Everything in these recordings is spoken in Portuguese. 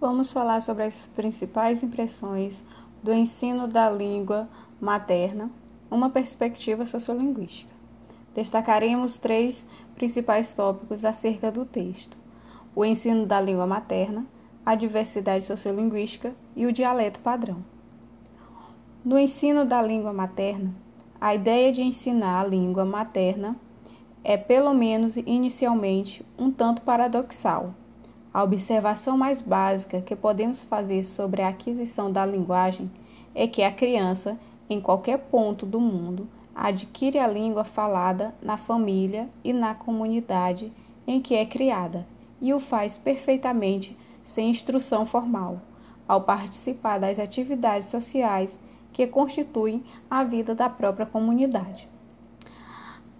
Vamos falar sobre as principais impressões do ensino da língua materna, uma perspectiva sociolinguística. Destacaremos três principais tópicos acerca do texto: o ensino da língua materna, a diversidade sociolinguística e o dialeto padrão. No ensino da língua materna, a ideia de ensinar a língua materna é, pelo menos inicialmente, um tanto paradoxal a observação mais básica que podemos fazer sobre a aquisição da linguagem é que a criança, em qualquer ponto do mundo, adquire a língua falada na família e na comunidade em que é criada e o faz perfeitamente sem instrução formal, ao participar das atividades sociais que constituem a vida da própria comunidade.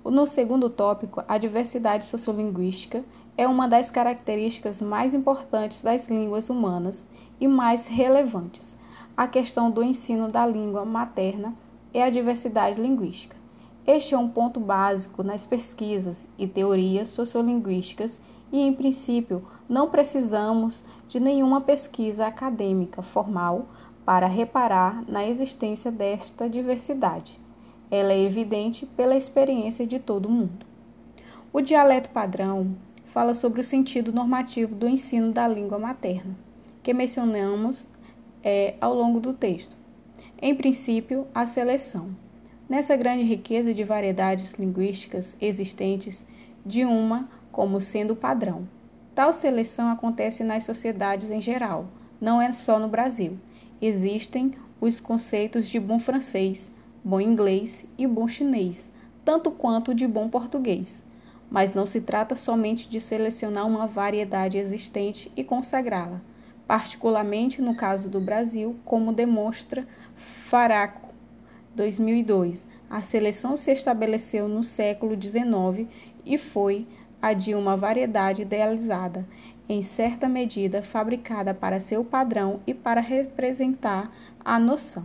No segundo tópico, a diversidade sociolinguística é uma das características mais importantes das línguas humanas e mais relevantes. A questão do ensino da língua materna é a diversidade linguística. Este é um ponto básico nas pesquisas e teorias sociolinguísticas e, em princípio, não precisamos de nenhuma pesquisa acadêmica formal para reparar na existência desta diversidade. Ela é evidente pela experiência de todo mundo. O dialeto padrão fala sobre o sentido normativo do ensino da língua materna, que mencionamos é, ao longo do texto. Em princípio, a seleção. Nessa grande riqueza de variedades linguísticas existentes, de uma como sendo padrão. Tal seleção acontece nas sociedades em geral, não é só no Brasil. Existem os conceitos de bom francês, bom inglês e bom chinês, tanto quanto de bom português. Mas não se trata somente de selecionar uma variedade existente e consagrá-la, particularmente no caso do Brasil, como demonstra Faraco, 2002. A seleção se estabeleceu no século XIX e foi a de uma variedade idealizada, em certa medida fabricada para seu padrão e para representar a noção.